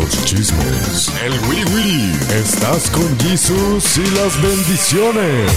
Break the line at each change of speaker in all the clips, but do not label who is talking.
Los chismes. El Willy Willy. Estás con Jesus y las bendiciones.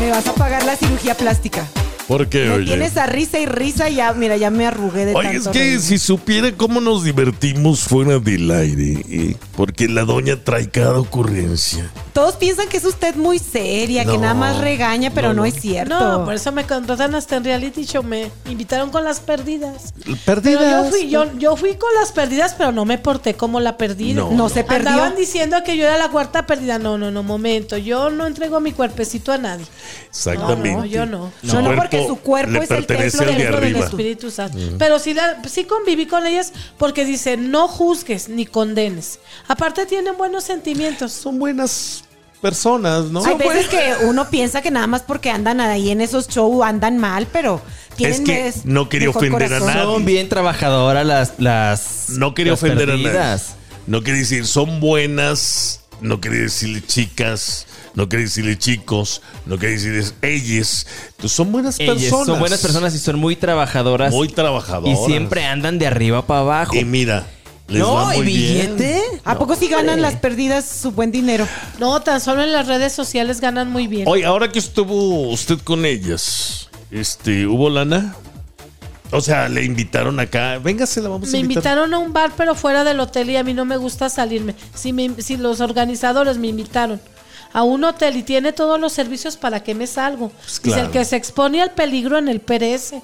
Me vas a pagar la cirugía plástica.
¿Por qué,
Me
oye?
tienes a risa y risa y ya, mira, ya me arrugué de
Oye, es
tanto
que
reír.
si supiera cómo nos divertimos fuera del aire, ¿eh? porque la doña trae cada ocurrencia.
Todos piensan que es usted muy seria, que nada más regaña, pero
no,
no,
no.
es cierto.
No, por eso me contratan hasta en reality show. Me invitaron con las perdidas.
Perdidas.
Pero yo fui, yo, yo fui con las perdidas, pero no me porté como la perdida.
No,
No se perdió.
Andaban diciendo que yo era la cuarta perdida. No, no, no, momento. Yo no entrego mi cuerpecito a nadie.
Exactamente.
No, no, yo no.
No, no, porque su cuerpo
le
es el templo
al de
del-.
Espíritu Santo. Pero sí, la- sí conviví con ellas porque dice, no juzgues ni condenes. Aparte tienen buenos sentimientos.
Son buenas personas, ¿no?
Hay veces que uno piensa que nada más porque andan ahí en esos shows andan mal, pero tienen
Es que
mes-
no quería ofender a nadie.
Son bien trabajadoras las. las
No quería
las
ofender a nadie. No quería decir son buenas, no quería decirle chicas, no quería decirle chicos, no quería decirles ellas. Entonces, son buenas
Ellas
personas.
son buenas personas y son muy trabajadoras.
Muy
y
trabajadoras.
siempre andan de arriba para abajo.
Y mira, les
no,
va
y
muy bien.
billete.
¿A poco sí ganan las perdidas su buen dinero?
No, tan solo en las redes sociales ganan muy bien.
Oye, ahora que estuvo usted con ellas, este, ¿hubo lana? O sea, le invitaron acá. Véngase, la vamos a
Me
invitar.
invitaron a un bar, pero fuera del hotel y a mí no me gusta salirme. Si, me- si los organizadores me invitaron a un hotel y tiene todos los servicios, ¿para qué me salgo?
Claro.
el que se expone al peligro en el PRS.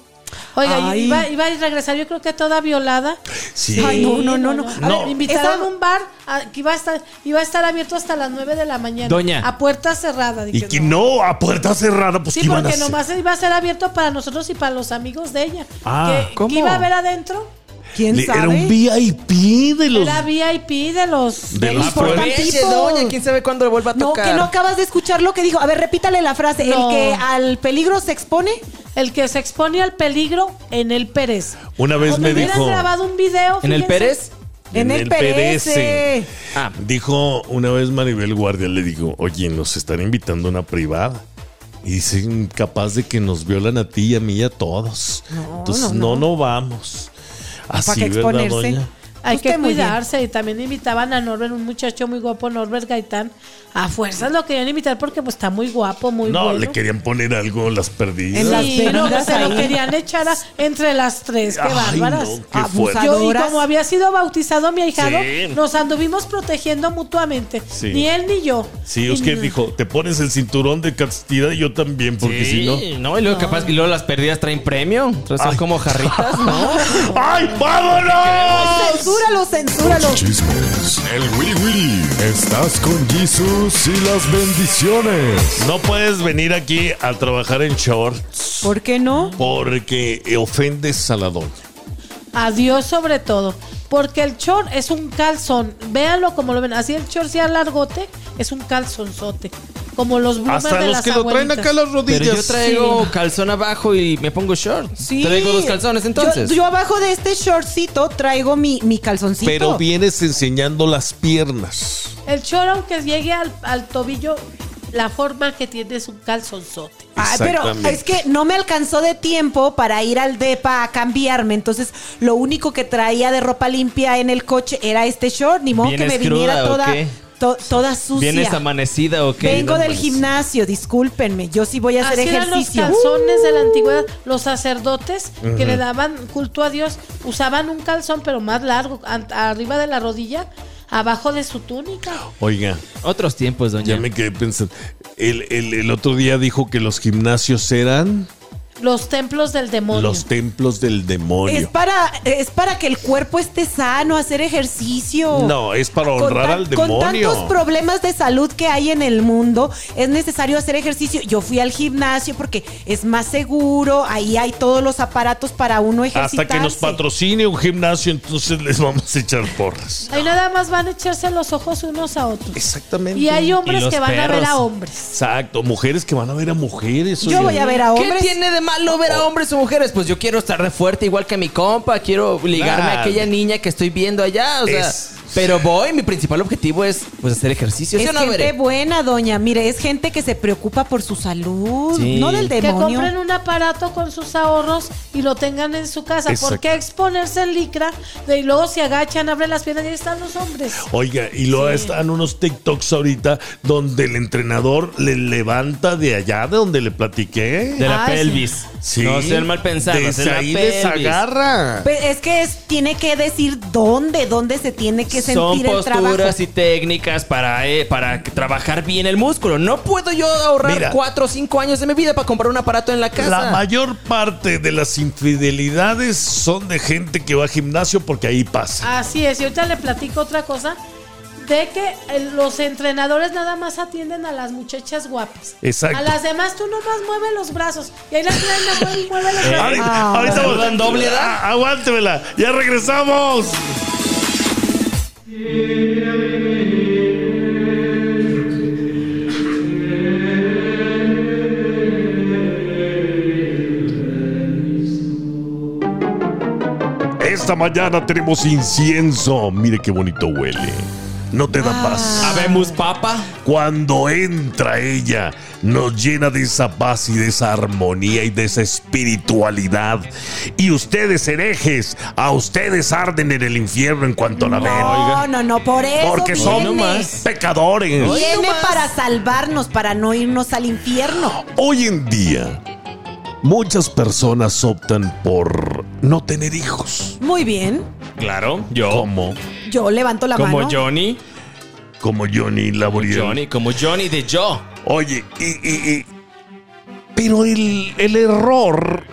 Oiga, y
Ay.
iba, iba a regresar yo creo que toda violada.
Sí.
Ay, no, no, no, no. A
No.
ver,
Me invitaron
esa-
a un bar a- que iba a estar iba a estar abierto hasta las 9 de la mañana.
Doña.
A puerta cerrada.
Y que no, a puerta cerrada, pues
Sí,
¿qué iban a
porque
hacer?
nomás iba a ser abierto para nosotros y para los amigos de ella.
Ah,
¿Qué,
¿cómo?
qué iba a haber adentro?
¿Quién
Le-
sabe?
Era un VIP de los.
Era VIP de los...
De los
importantísimo.
Aproveche, doña. ¿Quién sabe cuándo le vuelva a
No,
tocar?
que no acabas de escuchar lo que dijo. A ver, repítale la frase.
No.
El que al peligro se expone.
El que se expone al peligro en el Pérez.
Una vez me
hubieran
dijo.
grabado un video.
¿En el. Pérez?
En el PRS.
Ah,
Dijo una vez Maribel Guardia, le dijo, oye, nos están invitando a una privada. Y dicen, capaz de que nos violan a ti y a mí y a todos. Entonces, no,
no,
no, vamos. Así,
qué
¿verdad,
exponerse?
Hay que cuidarse. Y también invitaban a Norbert, un muchacho muy guapo, Norbert Gaitán. A fuerzas lo querían invitar porque pues está muy guapo, muy
No,
bueno.
le querían poner algo las perdidas.
En las
Sí, no,
bebidas
se lo querían echar a- entre las tres. Qué
Ay,
bárbaras.
no, qué
Abusadoras.
Yo, y como había sido bautizado mi ahijado,
Sí.
nos anduvimos protegiendo mutuamente.
Sí.
Ni él ni yo.
Sí, que
ni-
dijo, te pones el cinturón de castidad y yo también, porque si no...
sí, no, y luego capaz, y luego las perdidas traen premio. Entonces son como jarritas, ¿no?
¡Ay, vámonos!
Censúralo, censúralo.
Los chismes. El Willy Willy. Estás con Y las bendiciones. No puedes venir aquí a trabajar en shorts
¿Por qué no?
porque ofendes a la doña.
Adiós sobre todo. Porque el short es un calzón. Véanlo como lo ven. Así el short sea largote, es un calzonzote. Como los bloomers
Hasta
de
los
las
que lo traen
abuelitas.
acá a las rodillas.
Pero yo traigo
Sí.
calzón abajo y me pongo short.
Sí.
Traigo dos calzones entonces.
Yo, yo abajo de este shortcito traigo mi, mi calzoncito.
Pero vienes enseñando las piernas.
El short, aunque llegue al, al tobillo, la forma que tiene es un calzonzote.
Ay, pero
Exactamente.
es que no me alcanzó de tiempo para ir al DEPA a cambiarme. Entonces, lo único que traía de ropa limpia en el coche era este short. Ni modo que
¿Vienes
me viniera
cruda o
toda,
qué?
To- toda sucia.
¿Vienes amanecida o qué?
Vengo del gimnasio, discúlpenme. Yo sí voy a hacer
Así eran los
ejercicio.
calzones de la antigüedad. Los sacerdotes que le daban culto a Dios usaban un calzón, pero más largo, arriba de la rodilla, abajo de su túnica.
Oiga,
Otros tiempos, doña.
ya me quedé pensando. El, el- el otro día dijo que los gimnasios eran
Los templos del demonio.
los templos del demonio.
Es para, es para que el cuerpo esté sano, hacer ejercicio.
No, es para
Con
honrar
tan-
al
Con
demonio.
tantos problemas de salud que hay en el mundo, es necesario hacer ejercicio. Yo fui al gimnasio porque es más seguro, ahí hay todos los aparatos para uno ejercitarse.
Hasta que nos patrocine un gimnasio, entonces les vamos a echar porras.
Ahí nada más van a echarse los ojos unos a otros.
Exactamente.
Y hay hombres
Y
que van a ver
perros.
a hombres.
Exacto, mujeres que van a ver a mujeres.
Yo
oye.
voy a ver a
¿Qué
hombres.
tiene de malo ver a hombres o mujeres? Pues yo quiero estar de fuerte igual que mi compa, quiero ligarme
Claro.
a aquella niña que estoy viendo allá, o sea,
Es-
Pero voy, mi principal objetivo es pues hacer ejercicio. ¿sí
Es
o no,
gente buena, doña. Mire, es gente que se preocupa por su salud,
Sí.
no del
Que
demonio.
compren un aparato con sus ahorros y lo tengan en su casa.
Exacto.
¿Por qué exponerse en licra? De, y luego se agachan, abren las piernas y ahí están los hombres.
Oiga, y luego están unos TikToks ahorita donde el entrenador le levanta de allá de donde le platiqué.
De la pelvis.
Sí.
No sean mal pensados.
Desde
de la
ahí les agarra.
Es que es- tiene que decir dónde, dónde se tiene que
Son
sentir el trabajo.
posturas y técnicas para, eh, para que- trabajar bien el músculo. No puedo yo ahorrar
Mira.
cuatro o cinco años de mi vida para comprar un aparato en la casa.
La mayor parte de las infidelidades son de gente que va al gimnasio porque ahí pasa.
Así es. Y ahorita le platico otra cosa. De que eh, los entrenadores nada más atienden a las muchachas guapas.
Exacto.
A las demás tú nomás mueve los brazos. Y ahí las traen mueve los brazos.
Ahorita,
Ah.
ahorita
¿Saludan doble, da?
Ah, Aguántemela, ya regresamos. Esta mañana tenemos incienso. Mire qué bonito huele. No te da paz.
Habemos papa.
Cuando entra ella, nos llena de esa paz y de esa armonía y de esa espiritualidad. Y ustedes, herejes, a ustedes arden en el infierno en cuanto la ven.
No, no, no, por eso
Porque
viene.
son pecadores.
Viene para salvarnos, para no irnos al infierno.
Hoy en día, muchas personas optan por no tener hijos.
Muy bien.
Claro, yo.
Como,
Yo levanto la
Como
mano.
Johnny.
como Johnny Laboriel.
Johnny, como Johnny de yo.
Oye, y, y- y- pero el, el error,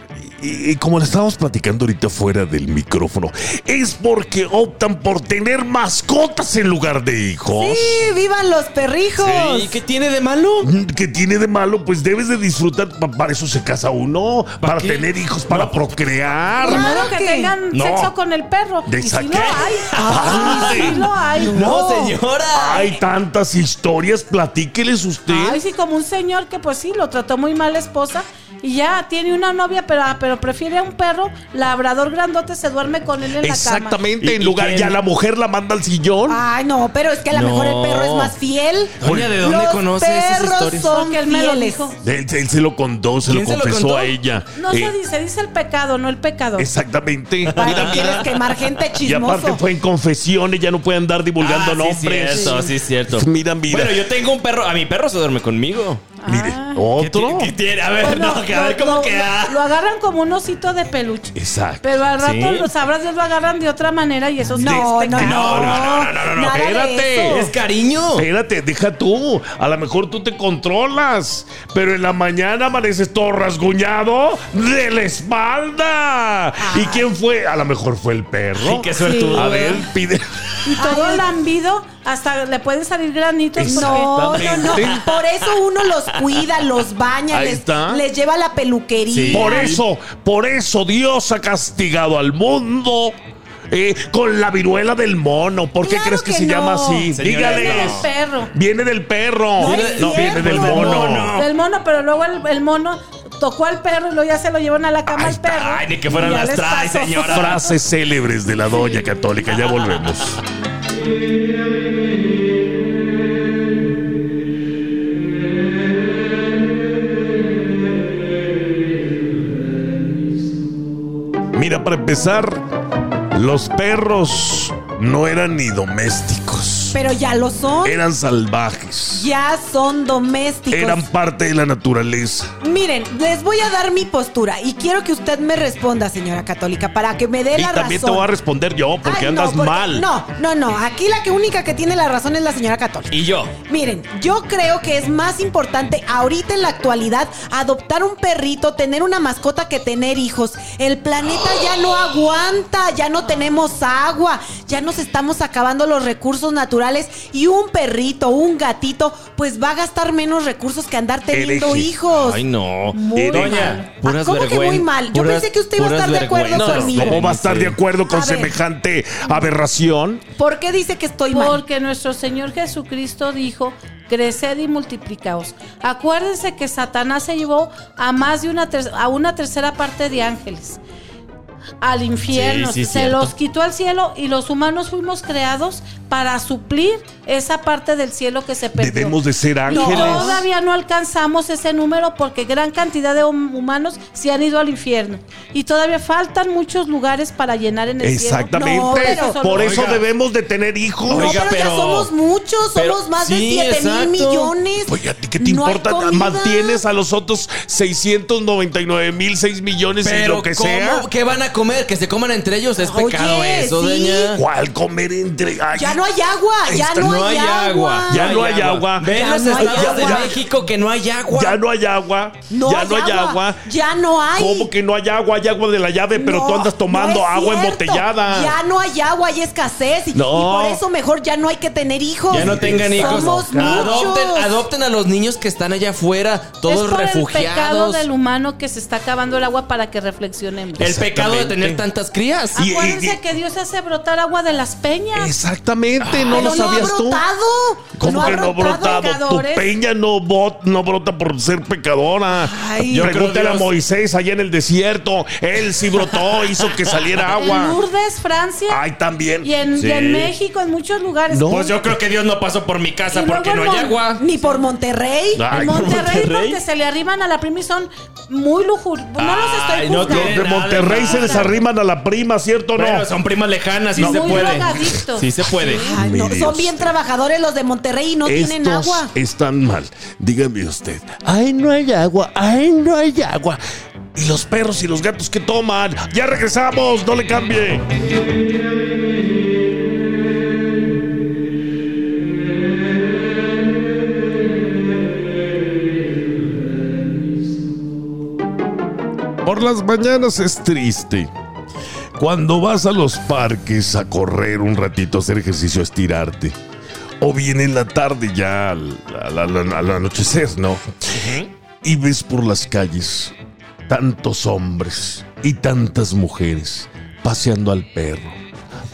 y, y como le estábamos platicando ahorita fuera del micrófono, es porque optan por tener mascotas en lugar de hijos.
Sí, vivan los perrijos.
¿Y qué tiene de malo?
Mm, ¿Qué tiene de malo? Pues debes de disfrutar. pa- Para eso se casa uno. Para tener hijos, para procrear.
Ni modo
Claro
que tengan
No.
sexo con el perro.
¿De
y si
qué?
lo hay.
Ah,
sí lo hay.
No, señora.
Hay tantas historias, platíqueles usted.
Ay, sí, como un señor que pues sí, lo trató muy mal la esposa y ya tiene una novia, pero, ah, pero prefiere a un perro labrador grandote, se duerme con él en la cama.
Exactamente,
¿Y-
en lugar, ya la mujer la manda al sillón.
Ay, no, pero es que a lo
No.
mejor el perro es más fiel.
Doña, ¿de dónde
Los
conoce esas
perros
historias?
son
Porque él me lo
fieles.
dijo.
Él, él se lo contó, se lo
¿Quién se lo
confesó
contó?
a ella.
No
Eh,
se dice, dice el pecado, no el pecador.
Exactamente.
¿Para
Mira,
qué quieres quemar gente
Y aparte
chismoso?
fue en confesiones, ya no puede andar divulgando
Ah, sí,
nombres.
cierto, sí, cierto.
Mira, mira.
Bueno, yo tengo un perro. A mi perro se duerme conmigo.
Mire,
Ah.
¿Qué
otro.
ti- qué tiene? A ver,
Bueno,
no, que a ver
lo-
cómo
lo-
queda.
Lo agarran como un osito de peluche.
Exacto.
Pero al rato
Sí.
los sabrás Dios lo agarran de otra manera y eso sí
No,
es
no, no,
No, no, no, no, espérate.
Es cariño.
Espérate, deja tú. A lo mejor tú te controlas. Pero en la mañana amaneces todo rasguñado de la espalda. ¿Y quién fue? A lo mejor fue el perro.
Ay, qué suertudo.
A ver, pide.
Y todo
Ay.
lambido, hasta le pueden salir granitos.
No, no, no. Por eso uno los cuida, los baña,
Ahí
les,
está.
les lleva a la peluquería.
Sí.
Por eso, por eso Dios ha castigado al mundo. eh, con la viruela del mono. ¿Por qué
Claro
crees que,
que
se
no.
llama así? Dígale.
Viene del perro.
Viene del perro.
No es
no viene
cierto.
del
Del
mono.
Del mono, pero luego el, el mono tocó al perro y luego ya se lo llevan a la cama
Ahí
al
está.
perro.
Ay, ni que fueran
Y ya
las
les pasó.
señora.
Frases célebres de la doña católica. Ya volvemos. Para empezar, los perros no eran ni domésticos.
Pero ya lo son.
Eran salvajes.
Ya son domésticos.
Eran parte de la naturaleza.
Miren, les voy a dar mi postura y quiero que usted me responda, señora católica, para que me dé
Y
la
también
razón.
te voy a responder yo, porque
Ay, no,
andas
porque-
mal.
No, no, no. Aquí la que única que tiene la razón es la señora católica.
Y yo.
Miren, yo creo que es más importante ahorita en la actualidad adoptar un perrito, tener una mascota que tener hijos. El planeta ya no aguanta, ya no tenemos agua, ya nos estamos acabando los recursos naturales y un perrito, un gatito, pues va a gastar menos recursos que andar teniendo
Hereje.
hijos.
Ay, no.
Muy mal.
doña,
Ah,
puras
¿Cómo que muy mal? Yo
puras-
pensé que usted iba a estar de acuerdo
vergüenzas.
conmigo.
¿Cómo va a estar de acuerdo con
A ver.
semejante aberración?
¿Por qué dice que estoy mal?
Porque nuestro Señor Jesucristo dijo, creced y multiplicaos. Acuérdense que Satanás se llevó a más de una, ter- a una tercera parte de ángeles. Al infierno,
Sí, sí,
se
cierto.
los quitó al cielo y los humanos fuimos creados para suplir esa parte del cielo que se perdió.
Debemos de ser
Y
ángeles.
todavía no alcanzamos ese número porque gran cantidad de hum- humanos se han ido al infierno. Y todavía faltan muchos lugares para llenar en el
Exactamente.
cielo. No, solo-
Por eso
Oiga.
debemos de tener hijos.
No,
Oiga,
pero, ya somos muchos,
pero-
somos más de
sí,
7
exacto.
mil millones.
Oye, ¿a ti qué te
No hay
importa? Mantienes a los otros 699 mil, 6 millones y
Pero
lo que
¿cómo?
sea.
¿Qué van a comer? Que se coman entre ellos. Es
Oye,
pecado eso,
sí.
doña.
¿Cuál comer entre.? Ay,
Ya no hay agua, ya no,
no
hay, agua.
Ya no hay agua.
Ven
Ya
los
no hay
estados de
agua.
México que no hay agua.
Ya no hay agua.
No
ya
hay
no hay
agua.
agua.
Ya no hay.
¿Cómo que no hay agua? Hay agua de la llave, pero
No,
tú andas tomando
no es
agua
cierto.
embotellada.
Ya no hay agua, hay escasez. Y,
No.
y por eso mejor ya no hay que tener hijos.
Ya no tengan hijos.
Somos
Adopten,
muchos.
adopten a los niños que están allá afuera, todos
es por el pecado
refugiados.
del humano que se está acabando el agua para que reflexionemos.
El pecado de tener tantas crías.
Y-
Acuérdense
y-
que Dios hace brotar agua de las peñas.
Exactamente, no
Pero
lo
no
sabías tú.
Brotado.
¿Cómo
no
que
ha
no brotado? Tu peña no, bot- no brota por ser pecadora.
Ay.
Yo Pregúntale a Moisés allá en el desierto. Él sí brotó, hizo que saliera
En
agua.
Lourdes, Francia.
Ay, también.
y, en,
Sí.
y en México, en muchos lugares.
No.
Pues yo creo que Dios no pasó por mi casa
Y
porque no hay
en
agua.
Ni por Monterrey.
Ay,
En
¿por
Monterrey,
Monterrey?
porque se le arriban a la prima y son muy lujuriosos. No los estoy
Ay, no
juzgando.
Los de Monterrey se les arriman a la prima, ¿cierto o no?
Bueno, son primas lejanas, sí
No.
se
Muy
puede.
drogadictos.
Sí se puede.
Ay, no, son bien trabajadores los de Monterrey y no tienen
Estos
agua.
están mal. Dígame usted. Ay, no hay agua. Ay, no hay agua. ¿Y los perros y los gatos que toman? Ya regresamos, no le cambie. Por las mañanas es triste. Cuando vas a los parques a correr un ratito, a hacer ejercicio, a estirarte. O bien en la tarde ya al, al- al- al anochecer, ¿no? Y ves por las calles tantos hombres y tantas mujeres paseando al perro,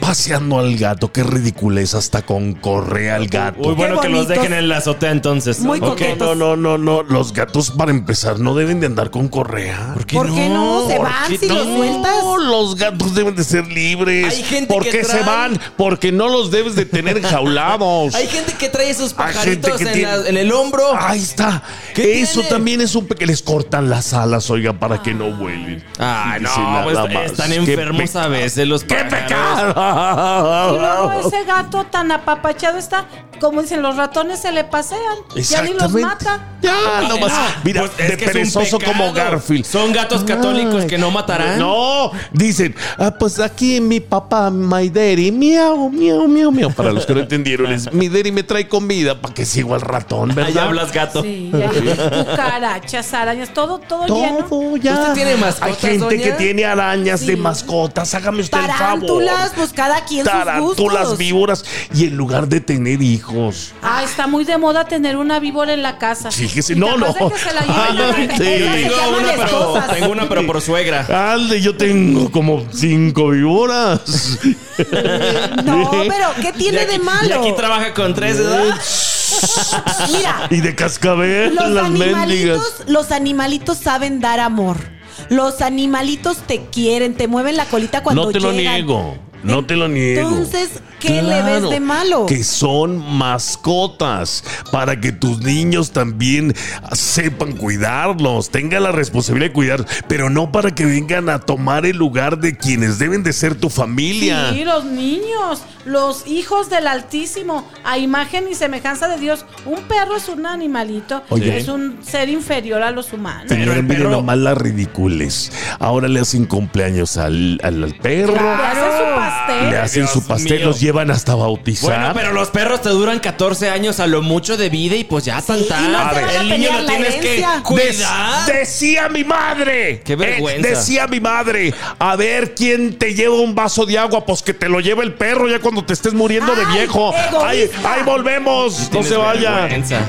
paseando al gato. Qué ridiculez hasta con correa al gato.
Muy bueno que los dejen en la azotea entonces.
Muy
Ok.
coquetos.
No, no, no, no. Los gatos, para empezar, no deben de andar con correa. ¿Por
¿Por qué no? Se
¿Por
van
qué
si los sueltas.
No, los gatos deben de ser libres.
Hay gente
¿Por
que
qué se van? Porque no los debes de tener enjaulados.
Hay gente que trae esos pajaritos en,
tiene-
la- en el hombro.
Ahí está.
¿Qué
Eso
tiene?
también es un pe- que les cortan las alas, oiga, para que no vuelen.
Ay,
Dice
no, pues
nada más.
están
Qué
enfermos
pe-
a veces los
¡Qué
pájaros.
Y luego ese gato tan apapachado está, como dicen, los ratones se le pasean. Ya ni los mata.
Ya, nomás. Mira,
Pues es
de
que es un
perezoso
pecado.
como Garfield.
Son gatos católicos que no matarán.
No, dicen, ah, pues aquí mi papá, my daddy, miau, miau, miau, miau. Para los que no entendieron, es mi daddy me trae comida para que siga el ratón,
Ahí
¿verdad?
hablas gato.
Sí, ya. cucarachas, arañas, todo, todo, lleno.
Todo ya.
¿Usted tiene mascotas,
Hay gente
doña?
que tiene arañas
Sí.
de mascotas. Hágame usted el favor.
Tarántulas, pues cada quien sus gustos.
víboras. Y en lugar de tener hijos.
Ah, está muy de moda tener una víbora en la casa.
Fíjese,
Y
no, no.
de que se la lleven a la-
Ándale.
Esas se
Tengo una, pero,
esposas.
tengo una, pero por suegra.
Alde, yo tengo como cinco víboras.
No, pero ¿qué tiene
Y aquí-
de
Y
malo?
aquí trabaja con tres, ¿verdad?
Mira,
y de cascabel,
los
las mendigas.
animalitos, los animalitos saben dar amor. Los animalitos te quieren, te mueven la colita cuando
No te lo
llegan.
niego. No te lo niego.
Entonces, ¿qué le ves
Claro,
de malo?
Que son mascotas para que tus niños también sepan cuidarlos, tengan la responsabilidad de cuidar, pero no para que vengan a tomar el lugar de quienes deben de ser tu familia.
Sí, los niños, los hijos del Altísimo, a imagen y semejanza de Dios. Un perro es un animalito,
Oye.
es un ser inferior a los humanos.
Pero el perro-
nomás las ridicules. Ahora le hacen cumpleaños al, al- al perro.
Su pastel.
Le hacen
Dios
su pastel,
mío.
los llevan hasta bautizar.
Bueno, pero los perros te duran 14 años a lo mucho de vida y pues ya tan
y
tan.
no
el niño lo tienes que cuidar.
Decía mi madre.
Qué vergüenza.
Eh, decía mi madre. A ver quién te lleva un vaso de agua. Pues que te lo lleve el perro ya cuando te estés muriendo de viejo. Ahí, volvemos. No se vaya.
vergüenza.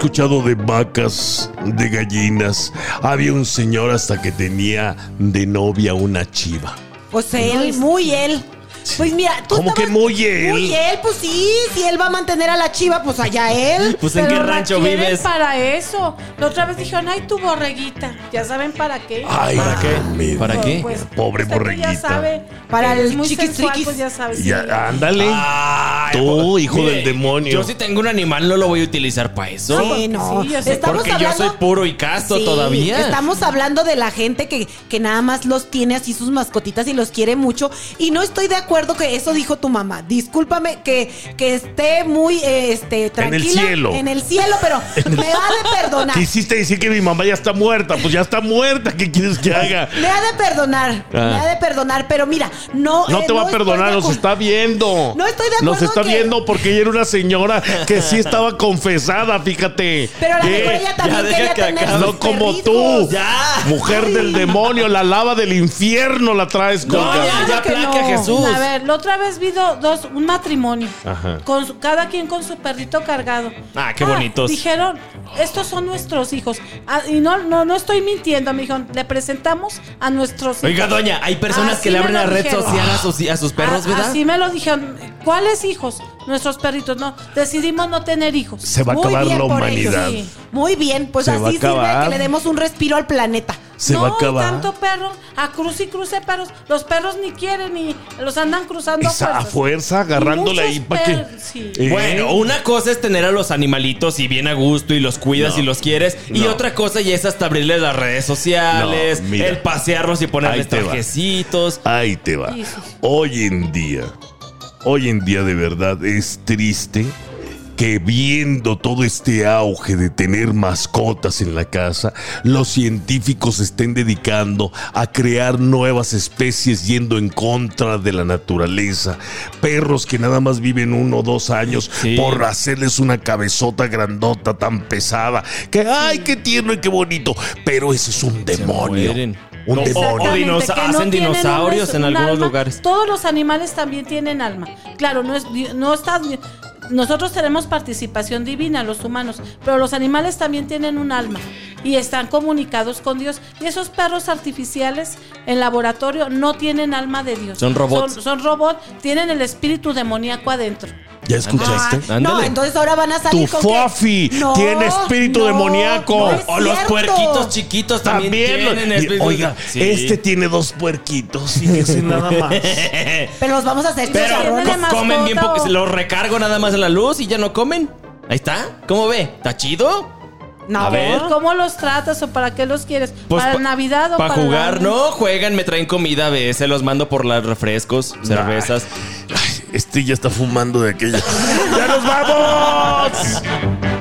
Escuchado de vacas, de gallinas. Había un señor hasta que tenía de novia una chiva.
Pues él, muy él. Pues mira, tú
¿Cómo que muy él?
Muy él, pues sí. Si él va a mantener a la chiva, pues allá él.
Pues en qué
Pero la
rancho
quieren
vives.
para eso. La otra vez dijeron, ay, tu borreguita. Ya saben para qué.
Ay, ¿para qué?
¿Para qué?
Pues,
Pobre
usted que
borreguita.
Ya sabe,
Para
que
el
es muy
chiquis
sensual,
triquis.
pues ya sabes.
Ya, ándale.
Ay,
Tú,
pues,
hijo
mire,
del demonio.
Yo si tengo un animal no lo voy a utilizar para eso.
Sí, no.
sí, yo sé.
Estamos
porque
hablando-
yo soy puro y casto
Sí,
todavía.
Estamos hablando de la gente que, que nada más los tiene así sus mascotitas y los quiere mucho. Y no estoy de acuerdo que eso dijo tu mamá. Discúlpame que, que esté muy eh, este, tranquila.
cielo.
En el cielo, pero me ha de perdonar.
Quisiste decir que mi mamá ya está muerta. Pues ya está muerta. ¿Qué quieres que haga?
Me ha de perdonar, me
Ah.
ha de perdonar, pero mira, no.
No
eh,
te va a perdonar,
acu-
está viendo.
No estoy de acuerdo
Los está
que-
viendo porque ella era una señora que sí estaba confesada, fíjate.
Pero a lo
¿Qué?
mejor ella también
Ya
quería
que
tener sus
No como
perritos.
tú.
Ya.
Mujer del demonio, la lava del infierno la traes
No,
colgada.
ya,
Claro que
aplaque a Jesús.
Ver, la otra vez vi do- dos, un matrimonio.
Ajá.
Con su- cada quien con su perrito cargado.
Ah, qué bonitos.
Dijeron, estos son nuestros hijos. Ah, y no, no, no estoy mintiendo, me dijeron, le presentamos a nuestros hijos.
Oiga, doña, hay personas
Así
que le abren la red
dijeron.
social a sus, a sus perros,
Ah,
¿verdad?
Así me lo dijeron. ¿Cuáles hijos? Nuestros perritos. No, decidimos no tener hijos.
Se va a
Muy
acabar
bien
la
por
humanidad.
ellos. Muy bien, pues
Se va a
así sirve
acabar.
que le demos un respiro al planeta.
Se
no,
va a acabar.
tanto perro, a cruz y cruce perros. Los perros ni quieren ni los andan cruzando a
Esa a
fuerzas.
fuerza, agarrándole
Y
ahí
muchos
para que.
per- sí.
Eh,
Bueno, una cosa es tener a los animalitos y bien a gusto y los cuidas
No.
y los quieres. Y otra cosa ya es hasta abrirles las redes sociales,
No, mira.
el pasearlos y ponerles
va.
trajecitos.
Ahí te va. Hoy en día, hoy en día de verdad es triste que viendo todo este auge de tener mascotas en la casa, los científicos se estén dedicando a crear nuevas especies yendo en contra de la naturaleza. Perros que nada más viven uno o dos años
Sí.
por hacerles una cabezota grandota tan pesada. Que, ay, qué tierno y qué bonito. Pero ese es un demonio. Un
No,
demonio.
o hacen dinosaurios
un-
en
un
algunos
alma.
lugares.
Todos los animales también tienen alma. Claro, no es no está nosotros tenemos participación divina los humanos, pero los animales también tienen un alma y están comunicados con Dios. Y esos perros artificiales en laboratorio no tienen alma de Dios.
Son robots.
Son, son robots, tienen el espíritu demoníaco adentro.
¿Ya escuchaste?
Ah, no, entonces ahora van a
Tu
salir con que-
Fofi tiene espíritu demoníaco.
no es
O los
cierto.
puerquitos chiquitos también,
También.
tienen
Y,
espíritu-
Oiga,
Sí.
este tiene dos puerquitos. Fíjese nada más.
Pero los vamos a hacer
Pero comen bien porque se los recargo nada más en la luz y ya no comen. Ahí está. ¿Cómo ve? ¿Está chido?
No,
A ver.
¿Cómo los tratas o para qué los quieres?
Pues
¿Para
pa-
Navidad o
pa'
para
jugar, no, juegan, me traen comida a veces, los mando por las refrescos, cervezas.
Ay, este ya está fumando de aquella. ¡Ya nos vamos!